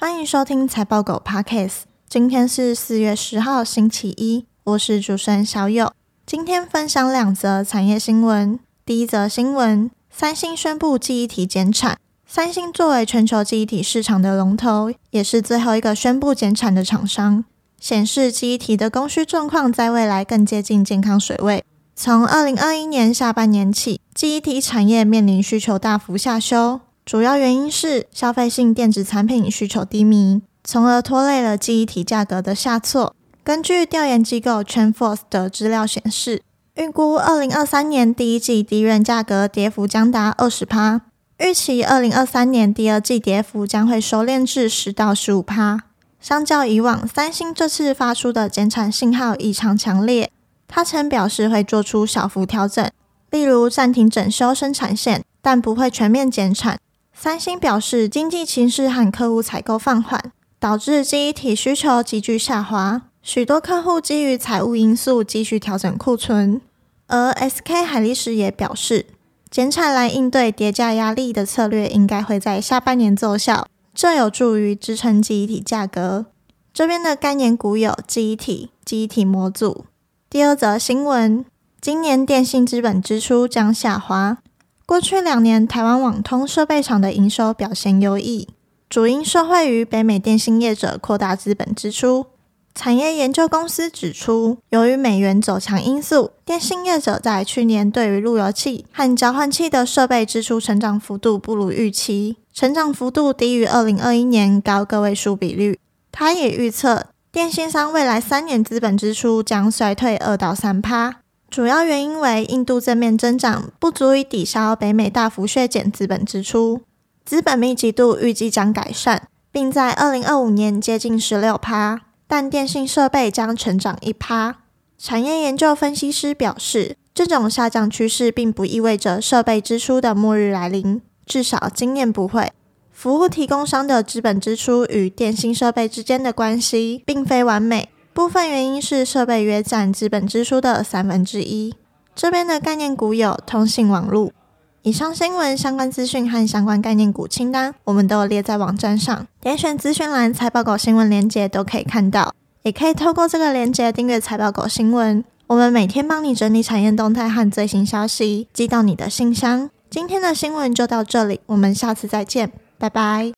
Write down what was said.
欢迎收听财报狗 Podcast。今天是四月十号，星期一，我是主持人小友。今天分享两则产业新闻。第一则新闻：三星宣布记忆体减产。三星作为全球记忆体市场的龙头，也是最后一个宣布减产的厂商，显示记忆体的供需状况在未来更接近健康水位。从二零二一年下半年起，记忆体产业面临需求大幅下修。主要原因是消费性电子产品需求低迷，从而拖累了记忆体价格的下挫。根据调研机构 t r a n f o r c e 的资料显示，预估二零二三年第一季低润价格跌幅将达二十趴，预期二零二三年第二季跌幅将会收敛至十到十五趴。相较以往，三星这次发出的减产信号异常强烈。他曾表示会做出小幅调整，例如暂停整修生产线，但不会全面减产。三星表示，经济形势和客户采购放缓，导致记忆体需求急剧下滑。许多客户基于财务因素继续调整库存。而 SK 海力士也表示，减产来应对跌价压力的策略应该会在下半年奏效，这有助于支撑记忆体价格。这边的概念股有记忆体、记忆体模组。第二则新闻，今年电信资本支出将下滑。过去两年，台湾网通设备厂的营收表现优异，主因受惠于北美电信业者扩大资本支出。产业研究公司指出，由于美元走强因素，电信业者在去年对于路由器和交换器的设备支出成长幅度不如预期，成长幅度低于二零二一年高个位数比率。他也预测，电信商未来三年资本支出将衰退二到三趴。主要原因为印度正面增长不足以抵消北美大幅削减资本支出，资本密集度预计将改善，并在二零二五年接近十六趴，但电信设备将成长一趴。产业研究分析师表示，这种下降趋势并不意味着设备支出的末日来临，至少今年不会。服务提供商的资本支出与电信设备之间的关系并非完美。部分原因是设备约占资本支出的三分之一。这边的概念股有通信网络。以上新闻相关资讯和相关概念股清单，我们都有列在网站上，点选资讯栏财报狗新闻链接都可以看到。也可以透过这个链接订阅财报狗新闻，我们每天帮你整理产业动态和最新消息，寄到你的信箱。今天的新闻就到这里，我们下次再见，拜拜。